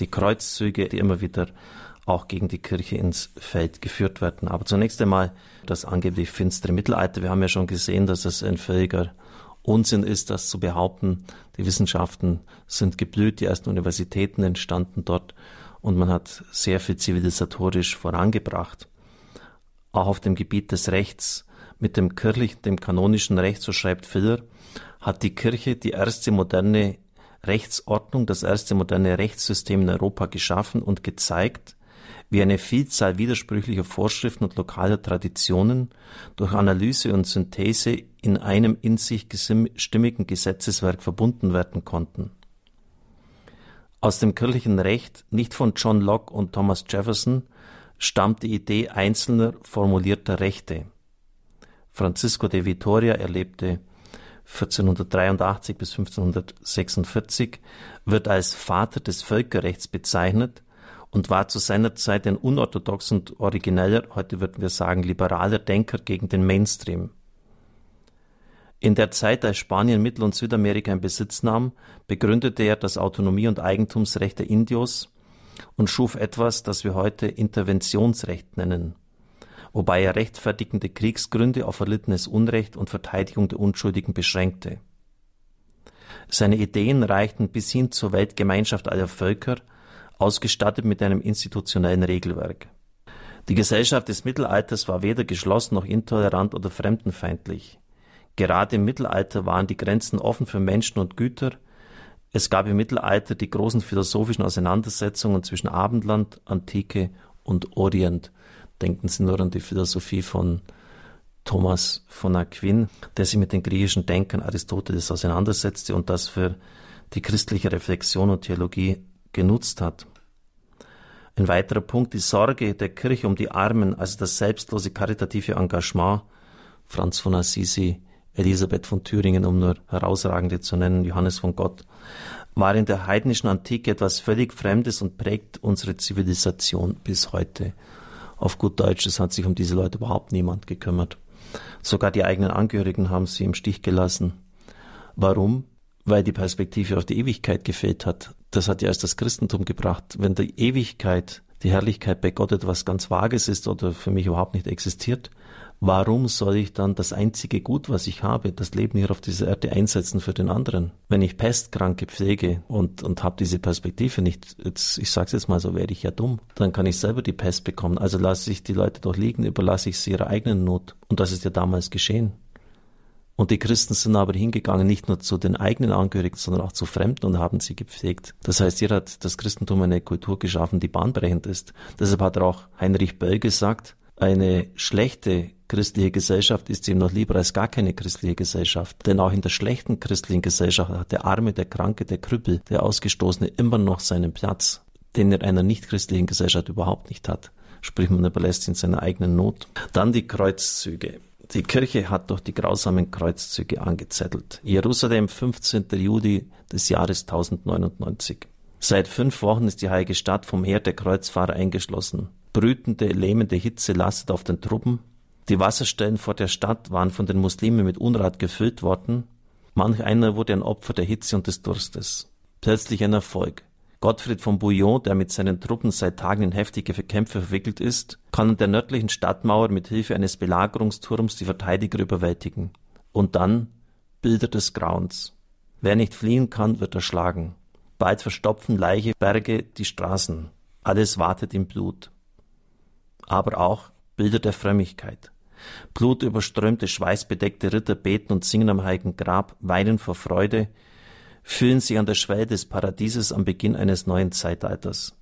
die Kreuzzüge, die immer wieder auch gegen die Kirche ins Feld geführt werden. Aber zunächst einmal das angeblich finstere Mittelalter. Wir haben ja schon gesehen, dass es ein völliger Unsinn ist, das zu behaupten. Die Wissenschaften sind geblüht, die ersten Universitäten entstanden dort und man hat sehr viel zivilisatorisch vorangebracht. Auch auf dem Gebiet des Rechts mit dem kirchlichen, dem kanonischen Recht, so schreibt Filler, hat die Kirche die erste moderne Rechtsordnung, das erste moderne Rechtssystem in Europa geschaffen und gezeigt, wie eine Vielzahl widersprüchlicher Vorschriften und lokaler Traditionen durch Analyse und Synthese in einem in sich stimmigen Gesetzeswerk verbunden werden konnten. Aus dem kirchlichen Recht, nicht von John Locke und Thomas Jefferson, stammt die Idee einzelner formulierter Rechte. Francisco de Vitoria erlebte 1483 bis 1546, wird als Vater des Völkerrechts bezeichnet und war zu seiner Zeit ein unorthodox und origineller, heute würden wir sagen liberaler Denker gegen den Mainstream. In der Zeit, als Spanien Mittel- und Südamerika in Besitz nahm, begründete er das Autonomie- und Eigentumsrecht der Indios und schuf etwas, das wir heute Interventionsrecht nennen, wobei er rechtfertigende Kriegsgründe auf erlittenes Unrecht und Verteidigung der Unschuldigen beschränkte. Seine Ideen reichten bis hin zur Weltgemeinschaft aller Völker, ausgestattet mit einem institutionellen Regelwerk. Die Gesellschaft des Mittelalters war weder geschlossen noch intolerant oder fremdenfeindlich. Gerade im Mittelalter waren die Grenzen offen für Menschen und Güter. Es gab im Mittelalter die großen philosophischen Auseinandersetzungen zwischen Abendland, Antike und Orient. Denken Sie nur an die Philosophie von Thomas von Aquin, der sich mit den griechischen Denkern Aristoteles auseinandersetzte und das für die christliche Reflexion und Theologie genutzt hat. Ein weiterer Punkt, die Sorge der Kirche um die Armen, also das selbstlose karitative Engagement. Franz von Assisi, Elisabeth von Thüringen, um nur herausragende zu nennen, Johannes von Gott, war in der heidnischen Antike etwas völlig Fremdes und prägt unsere Zivilisation bis heute. Auf gut Deutsch, es hat sich um diese Leute überhaupt niemand gekümmert. Sogar die eigenen Angehörigen haben sie im Stich gelassen. Warum? Weil die Perspektive auf die Ewigkeit gefehlt hat. Das hat ja erst das Christentum gebracht. Wenn die Ewigkeit, die Herrlichkeit bei Gott etwas ganz Vages ist oder für mich überhaupt nicht existiert, warum soll ich dann das einzige Gut, was ich habe, das Leben hier auf dieser Erde einsetzen für den anderen? Wenn ich Pestkranke pflege und, und habe diese Perspektive nicht, jetzt, ich sag's jetzt mal so, werde ich ja dumm, dann kann ich selber die Pest bekommen. Also lasse ich die Leute doch liegen, überlasse ich sie ihrer eigenen Not. Und das ist ja damals geschehen. Und die Christen sind aber hingegangen, nicht nur zu den eigenen Angehörigen, sondern auch zu Fremden und haben sie gepflegt. Das heißt, hier hat das Christentum eine Kultur geschaffen, die bahnbrechend ist. Deshalb hat auch Heinrich Böll gesagt, eine schlechte christliche Gesellschaft ist ihm noch lieber als gar keine christliche Gesellschaft. Denn auch in der schlechten christlichen Gesellschaft hat der Arme, der Kranke, der Krüppel, der Ausgestoßene immer noch seinen Platz, den er einer nicht christlichen Gesellschaft überhaupt nicht hat. Sprich, man überlässt ihn seiner eigenen Not. Dann die Kreuzzüge. Die Kirche hat durch die grausamen Kreuzzüge angezettelt. Jerusalem, 15. Juli des Jahres 1099. Seit fünf Wochen ist die heilige Stadt vom Heer der Kreuzfahrer eingeschlossen. Brütende, lähmende Hitze lastet auf den Truppen. Die Wasserstellen vor der Stadt waren von den Muslimen mit Unrat gefüllt worden. Manch einer wurde ein Opfer der Hitze und des Durstes. Plötzlich ein Erfolg. Gottfried von Bouillon, der mit seinen Truppen seit Tagen in heftige Kämpfe verwickelt ist, kann an der nördlichen Stadtmauer mit Hilfe eines Belagerungsturms die Verteidiger überwältigen. Und dann Bilder des Grauens. Wer nicht fliehen kann, wird erschlagen. Bald verstopfen Leiche, Berge die Straßen. Alles wartet im Blut. Aber auch Bilder der Frömmigkeit. Blutüberströmte, schweißbedeckte Ritter beten und singen am heiligen Grab, weinen vor Freude, fühlen sich an der Schwelle des Paradieses am Beginn eines neuen Zeitalters.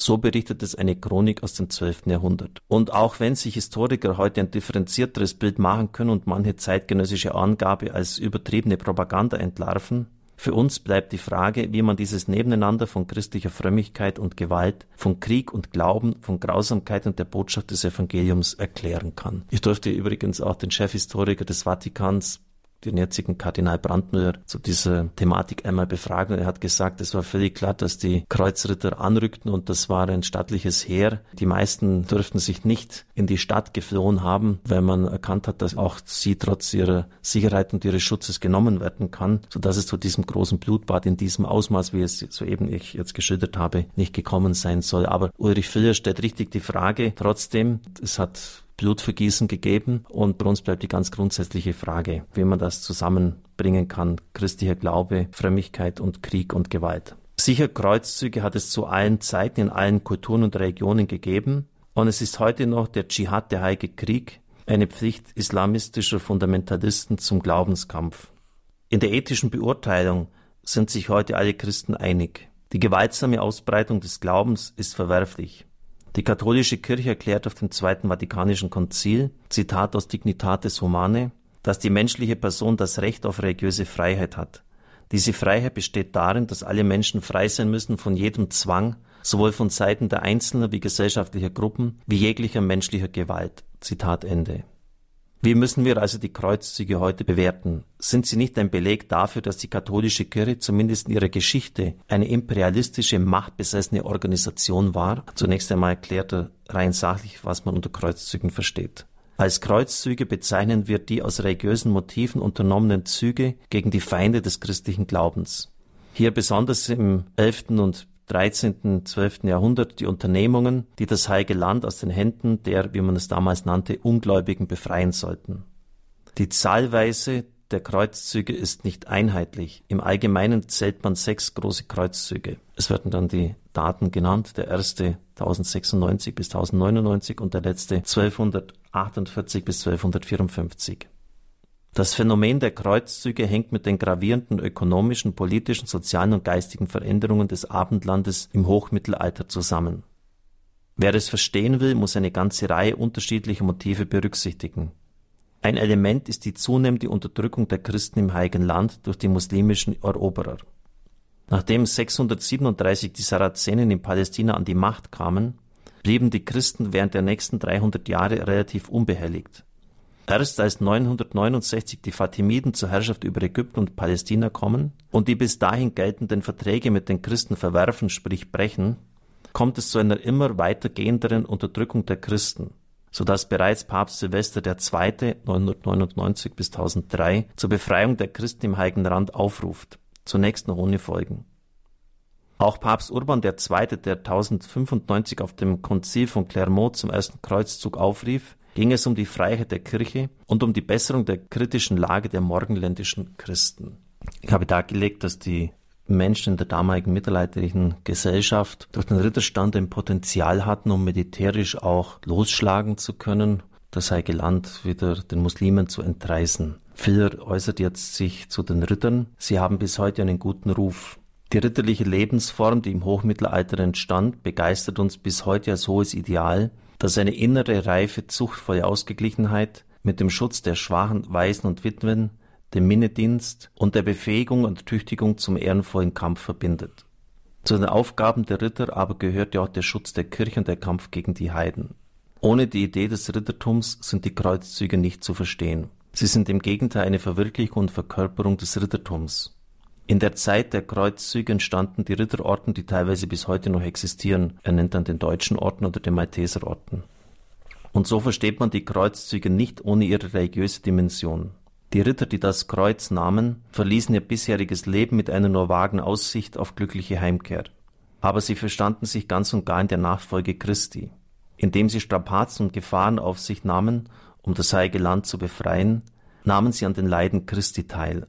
So berichtet es eine Chronik aus dem 12. Jahrhundert. Und auch wenn sich Historiker heute ein differenzierteres Bild machen können und manche zeitgenössische Angabe als übertriebene Propaganda entlarven, für uns bleibt die Frage, wie man dieses Nebeneinander von christlicher Frömmigkeit und Gewalt, von Krieg und Glauben, von Grausamkeit und der Botschaft des Evangeliums erklären kann. Ich durfte übrigens auch den Chefhistoriker des Vatikans den jetzigen Kardinal Brandmüller zu dieser Thematik einmal befragt und er hat gesagt, es war völlig klar, dass die Kreuzritter anrückten und das war ein stattliches Heer. Die meisten dürften sich nicht in die Stadt geflohen haben, weil man erkannt hat, dass auch sie trotz ihrer Sicherheit und ihres Schutzes genommen werden kann, sodass es zu diesem großen Blutbad in diesem Ausmaß, wie es soeben ich jetzt geschildert habe, nicht gekommen sein soll. Aber Ulrich Filler stellt richtig die Frage, trotzdem, es hat Blutvergießen gegeben. Und bei uns bleibt die ganz grundsätzliche Frage, wie man das zusammenbringen kann. Christlicher Glaube, Frömmigkeit und Krieg und Gewalt. Sicher Kreuzzüge hat es zu allen Zeiten in allen Kulturen und Regionen gegeben. Und es ist heute noch der Dschihad, der Heilige Krieg, eine Pflicht islamistischer Fundamentalisten zum Glaubenskampf. In der ethischen Beurteilung sind sich heute alle Christen einig. Die gewaltsame Ausbreitung des Glaubens ist verwerflich. Die katholische Kirche erklärt auf dem Zweiten Vatikanischen Konzil, Zitat aus Dignitatis Humanae, dass die menschliche Person das Recht auf religiöse Freiheit hat. Diese Freiheit besteht darin, dass alle Menschen frei sein müssen von jedem Zwang, sowohl von Seiten der Einzelnen wie gesellschaftlicher Gruppen, wie jeglicher menschlicher Gewalt. Zitat Ende. Wie müssen wir also die Kreuzzüge heute bewerten? Sind sie nicht ein Beleg dafür, dass die katholische Kirche zumindest in ihrer Geschichte eine imperialistische, machtbesessene Organisation war? Zunächst einmal erklärt er rein sachlich, was man unter Kreuzzügen versteht. Als Kreuzzüge bezeichnen wir die aus religiösen Motiven unternommenen Züge gegen die Feinde des christlichen Glaubens. Hier besonders im 11. und 13., 12. Jahrhundert die Unternehmungen, die das Heilige Land aus den Händen der, wie man es damals nannte, Ungläubigen befreien sollten. Die Zahlweise der Kreuzzüge ist nicht einheitlich. Im Allgemeinen zählt man sechs große Kreuzzüge. Es werden dann die Daten genannt. Der erste 1096 bis 1099 und der letzte 1248 bis 1254. Das Phänomen der Kreuzzüge hängt mit den gravierenden ökonomischen, politischen, sozialen und geistigen Veränderungen des Abendlandes im Hochmittelalter zusammen. Wer es verstehen will, muss eine ganze Reihe unterschiedlicher Motive berücksichtigen. Ein Element ist die zunehmende Unterdrückung der Christen im Heiligen Land durch die muslimischen Eroberer. Nachdem 637 die Sarazenen in Palästina an die Macht kamen, blieben die Christen während der nächsten 300 Jahre relativ unbehelligt. Erst als 969 die Fatimiden zur Herrschaft über Ägypten und Palästina kommen und die bis dahin geltenden Verträge mit den Christen verwerfen, sprich brechen, kommt es zu einer immer weitergehenderen Unterdrückung der Christen, so dass bereits Papst Silvester II. 999 bis 1003 zur Befreiung der Christen im Heiligen Land aufruft, zunächst noch ohne Folgen. Auch Papst Urban II., der 1095 auf dem Konzil von Clermont zum ersten Kreuzzug aufrief, ging es um die Freiheit der Kirche und um die Besserung der kritischen Lage der morgenländischen Christen. Ich habe dargelegt, dass die Menschen in der damaligen mittelalterlichen Gesellschaft durch den Ritterstand ein Potenzial hatten, um militärisch auch losschlagen zu können, das Heilige Land wieder den Muslimen zu entreißen. Filler äußert jetzt sich zu den Rittern. Sie haben bis heute einen guten Ruf. Die ritterliche Lebensform, die im Hochmittelalter entstand, begeistert uns bis heute als hohes Ideal, dass eine innere, reife, zuchtvolle Ausgeglichenheit mit dem Schutz der Schwachen, Waisen und Witwen, dem Minnedienst und der Befähigung und Tüchtigung zum ehrenvollen Kampf verbindet. Zu den Aufgaben der Ritter aber gehört ja auch der Schutz der Kirche und der Kampf gegen die Heiden. Ohne die Idee des Rittertums sind die Kreuzzüge nicht zu verstehen. Sie sind im Gegenteil eine Verwirklichung und Verkörperung des Rittertums. In der Zeit der Kreuzzüge entstanden die Ritterorden, die teilweise bis heute noch existieren. Er nennt dann den Deutschen Orden oder den Malteserorden. Und so versteht man die Kreuzzüge nicht ohne ihre religiöse Dimension. Die Ritter, die das Kreuz nahmen, verließen ihr bisheriges Leben mit einer nur vagen Aussicht auf glückliche Heimkehr. Aber sie verstanden sich ganz und gar in der Nachfolge Christi. Indem sie Strapazen und Gefahren auf sich nahmen, um das heilige Land zu befreien, nahmen sie an den Leiden Christi teil,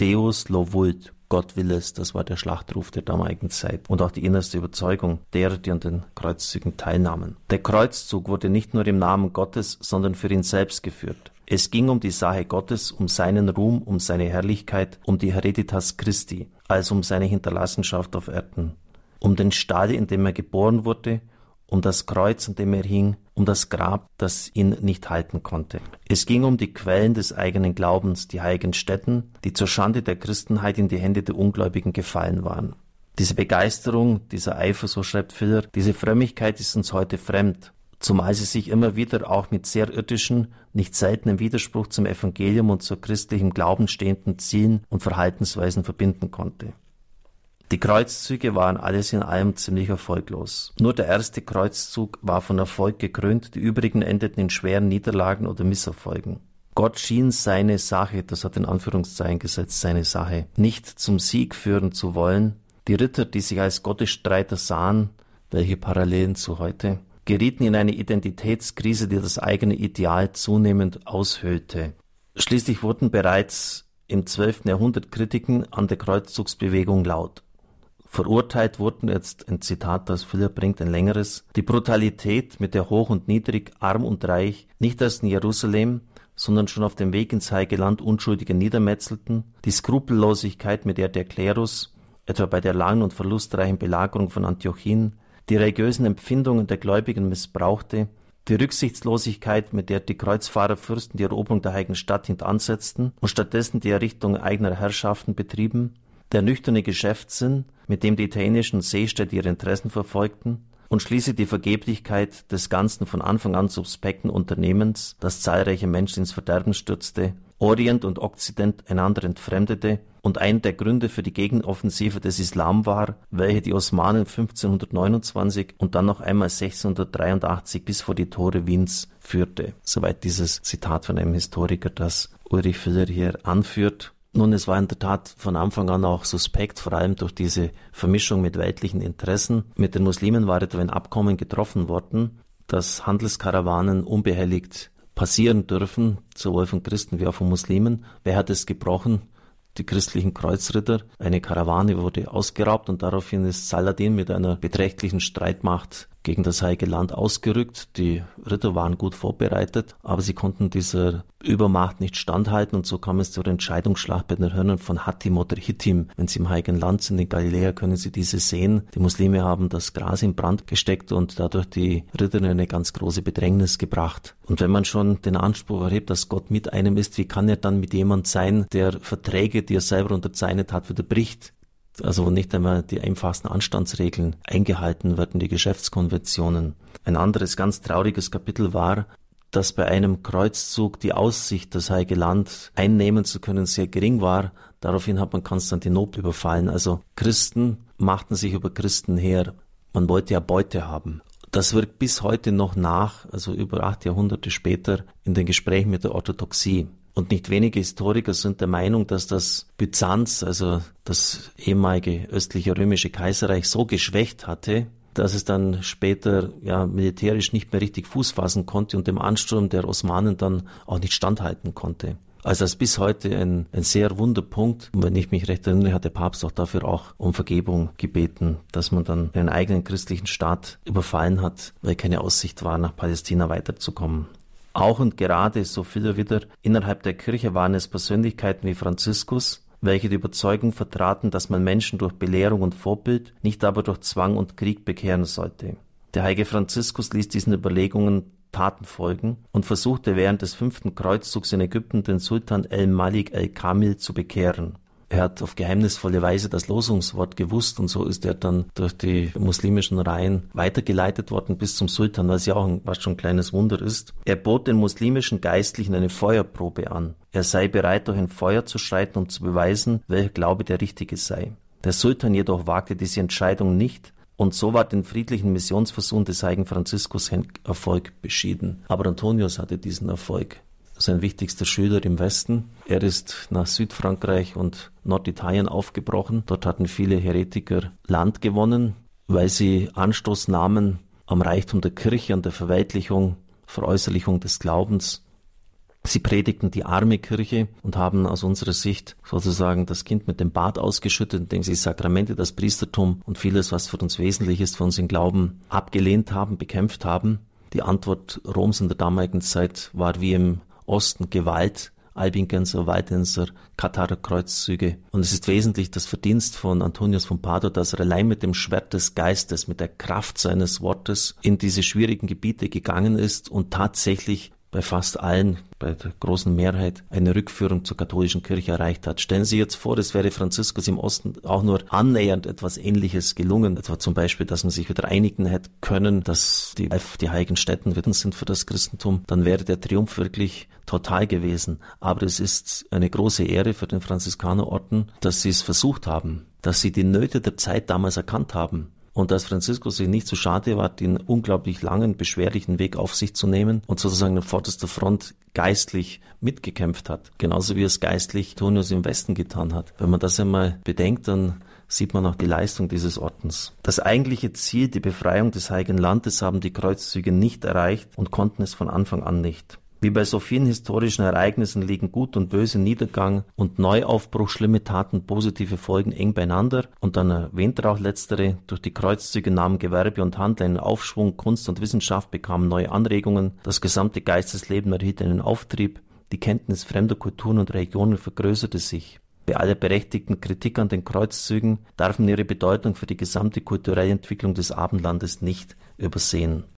Deus lo vult, Gott will es, das war der Schlachtruf der damaligen Zeit und auch die innerste Überzeugung derer, die an den Kreuzzügen teilnahmen. Der Kreuzzug wurde nicht nur im Namen Gottes, sondern für ihn selbst geführt. Es ging um die Sache Gottes, um seinen Ruhm, um seine Herrlichkeit, um die Hereditas Christi, also um seine Hinterlassenschaft auf Erden, um den Stall, in dem er geboren wurde, um das Kreuz, an dem er hing, um das Grab, das ihn nicht halten konnte. Es ging um die Quellen des eigenen Glaubens, die heiligen Stätten, die zur Schande der Christenheit in die Hände der Ungläubigen gefallen waren. Diese Begeisterung, dieser Eifer, so schreibt Filler, diese Frömmigkeit ist uns heute fremd. zumal sie sich immer wieder auch mit sehr irdischen, nicht seltenen Widerspruch zum Evangelium und zur christlichen Glauben stehenden Zielen und Verhaltensweisen verbinden konnte. Die Kreuzzüge waren alles in allem ziemlich erfolglos. Nur der erste Kreuzzug war von Erfolg gekrönt, die übrigen endeten in schweren Niederlagen oder Misserfolgen. Gott schien seine Sache, das hat in Anführungszeichen gesetzt, seine Sache, nicht zum Sieg führen zu wollen. Die Ritter, die sich als Gottesstreiter sahen, welche Parallelen zu heute, gerieten in eine Identitätskrise, die das eigene Ideal zunehmend aushöhlte. Schließlich wurden bereits im 12. Jahrhundert Kritiken an der Kreuzzugsbewegung laut. Verurteilt wurden jetzt ein Zitat, das Philipp bringt, ein längeres, die Brutalität, mit der hoch und niedrig, arm und reich, nicht erst in Jerusalem, sondern schon auf dem Weg ins Heilige Land Unschuldige niedermetzelten, die Skrupellosigkeit, mit der der Klerus, etwa bei der langen und verlustreichen Belagerung von Antiochien, die religiösen Empfindungen der Gläubigen missbrauchte, die Rücksichtslosigkeit, mit der die Kreuzfahrerfürsten die Eroberung der heiligen Stadt hintansetzten und stattdessen die Errichtung eigener Herrschaften betrieben, der nüchterne Geschäftssinn, mit dem die italienischen Seestädte ihre Interessen verfolgten, und schließlich die Vergeblichkeit des ganzen von Anfang an suspekten Unternehmens, das zahlreiche Menschen ins Verderben stürzte, Orient und Okzident einander entfremdete und einer der Gründe für die Gegenoffensive des Islam war, welche die Osmanen 1529 und dann noch einmal 1683 bis vor die Tore Wiens führte. Soweit dieses Zitat von einem Historiker, das Ulrich Filler hier anführt. Nun, es war in der Tat von Anfang an auch suspekt, vor allem durch diese Vermischung mit weltlichen Interessen. Mit den Muslimen war etwa ein Abkommen getroffen worden, dass Handelskarawanen unbehelligt passieren dürfen, sowohl von Christen wie auch von Muslimen. Wer hat es gebrochen? Die christlichen Kreuzritter. Eine Karawane wurde ausgeraubt und daraufhin ist Saladin mit einer beträchtlichen Streitmacht gegen das Heilige Land ausgerückt. Die Ritter waren gut vorbereitet, aber sie konnten dieser Übermacht nicht standhalten und so kam es zur Entscheidungsschlacht bei den Hörnern von Hattim oder Hittim. Wenn sie im Heiligen Land sind, in Galiläa, können sie diese sehen. Die Muslime haben das Gras in Brand gesteckt und dadurch die Ritter in eine ganz große Bedrängnis gebracht. Und wenn man schon den Anspruch erhebt, dass Gott mit einem ist, wie kann er dann mit jemand sein, der Verträge, die er selber unterzeichnet hat, wieder bricht? Also nicht einmal die einfachsten Anstandsregeln eingehalten werden, die Geschäftskonventionen. Ein anderes ganz trauriges Kapitel war, dass bei einem Kreuzzug die Aussicht, das Heilige Land einnehmen zu können, sehr gering war. Daraufhin hat man Konstantinopel überfallen. Also Christen machten sich über Christen her. Man wollte ja Beute haben. Das wirkt bis heute noch nach, also über acht Jahrhunderte später, in den Gesprächen mit der Orthodoxie. Und nicht wenige Historiker sind der Meinung, dass das Byzanz, also das ehemalige östliche römische Kaiserreich, so geschwächt hatte, dass es dann später ja militärisch nicht mehr richtig Fuß fassen konnte und dem Ansturm der Osmanen dann auch nicht standhalten konnte. Also das ist bis heute ein, ein sehr Wunderpunkt. Und wenn ich mich recht erinnere, hat der Papst auch dafür auch um Vergebung gebeten, dass man dann einen eigenen christlichen Staat überfallen hat, weil keine Aussicht war, nach Palästina weiterzukommen. Auch und gerade, so viel wieder, innerhalb der Kirche waren es Persönlichkeiten wie Franziskus, welche die Überzeugung vertraten, dass man Menschen durch Belehrung und Vorbild, nicht aber durch Zwang und Krieg bekehren sollte. Der heilige Franziskus ließ diesen Überlegungen Taten folgen und versuchte während des fünften Kreuzzugs in Ägypten den Sultan el-Malik el-Kamil zu bekehren. Er hat auf geheimnisvolle Weise das Losungswort gewusst und so ist er dann durch die muslimischen Reihen weitergeleitet worden bis zum Sultan, was ja auch ein, was schon ein kleines Wunder ist. Er bot den muslimischen Geistlichen eine Feuerprobe an. Er sei bereit, durch ein Feuer zu schreiten, um zu beweisen, welcher Glaube der richtige sei. Der Sultan jedoch wagte diese Entscheidung nicht, und so war den friedlichen Missionsversuch des heiligen Franziskus Erfolg beschieden. Aber Antonius hatte diesen Erfolg sein wichtigster Schüler im Westen. Er ist nach Südfrankreich und Norditalien aufgebrochen. Dort hatten viele Heretiker Land gewonnen, weil sie Anstoß nahmen am Reichtum der Kirche, an der Verweidlichung, Veräußerlichung des Glaubens. Sie predigten die arme Kirche und haben aus unserer Sicht sozusagen das Kind mit dem Bad ausgeschüttet, indem sie Sakramente, das Priestertum und vieles, was für uns wesentlich ist, für unseren Glauben, abgelehnt haben, bekämpft haben. Die Antwort Roms in der damaligen Zeit war wie im Osten Gewalt, Albingenser, Waldenser, Katarer Kreuzzüge. Und es ist wesentlich das Verdienst von Antonius von Padua, dass er allein mit dem Schwert des Geistes, mit der Kraft seines Wortes in diese schwierigen Gebiete gegangen ist und tatsächlich bei fast allen, bei der großen Mehrheit, eine Rückführung zur katholischen Kirche erreicht hat. Stellen Sie jetzt vor, es wäre Franziskus im Osten auch nur annähernd etwas Ähnliches gelungen, etwa zum Beispiel, dass man sich wieder einigen hätte können, dass die, die heiligen Städten Witten sind für das Christentum, dann wäre der Triumph wirklich total gewesen. Aber es ist eine große Ehre für den Franziskanerorden, dass sie es versucht haben, dass sie die Nöte der Zeit damals erkannt haben und dass Franziskus sich nicht zu schade war, den unglaublich langen, beschwerlichen Weg auf sich zu nehmen und sozusagen an vorderster Front geistlich mitgekämpft hat. Genauso wie es geistlich Tonius im Westen getan hat. Wenn man das einmal bedenkt, dann sieht man auch die Leistung dieses Ordens. Das eigentliche Ziel, die Befreiung des Heiligen Landes, haben die Kreuzzüge nicht erreicht und konnten es von Anfang an nicht. Wie bei so vielen historischen Ereignissen liegen Gut und Böse, Niedergang und Neuaufbruch, schlimme Taten, positive Folgen eng beieinander und dann erwähnt er auch letztere, durch die Kreuzzüge nahmen Gewerbe und Handel einen Aufschwung, Kunst und Wissenschaft bekamen neue Anregungen, das gesamte Geistesleben erhielt einen Auftrieb, die Kenntnis fremder Kulturen und Religionen vergrößerte sich. Bei aller berechtigten Kritik an den Kreuzzügen darf man ihre Bedeutung für die gesamte kulturelle Entwicklung des Abendlandes nicht übersehen.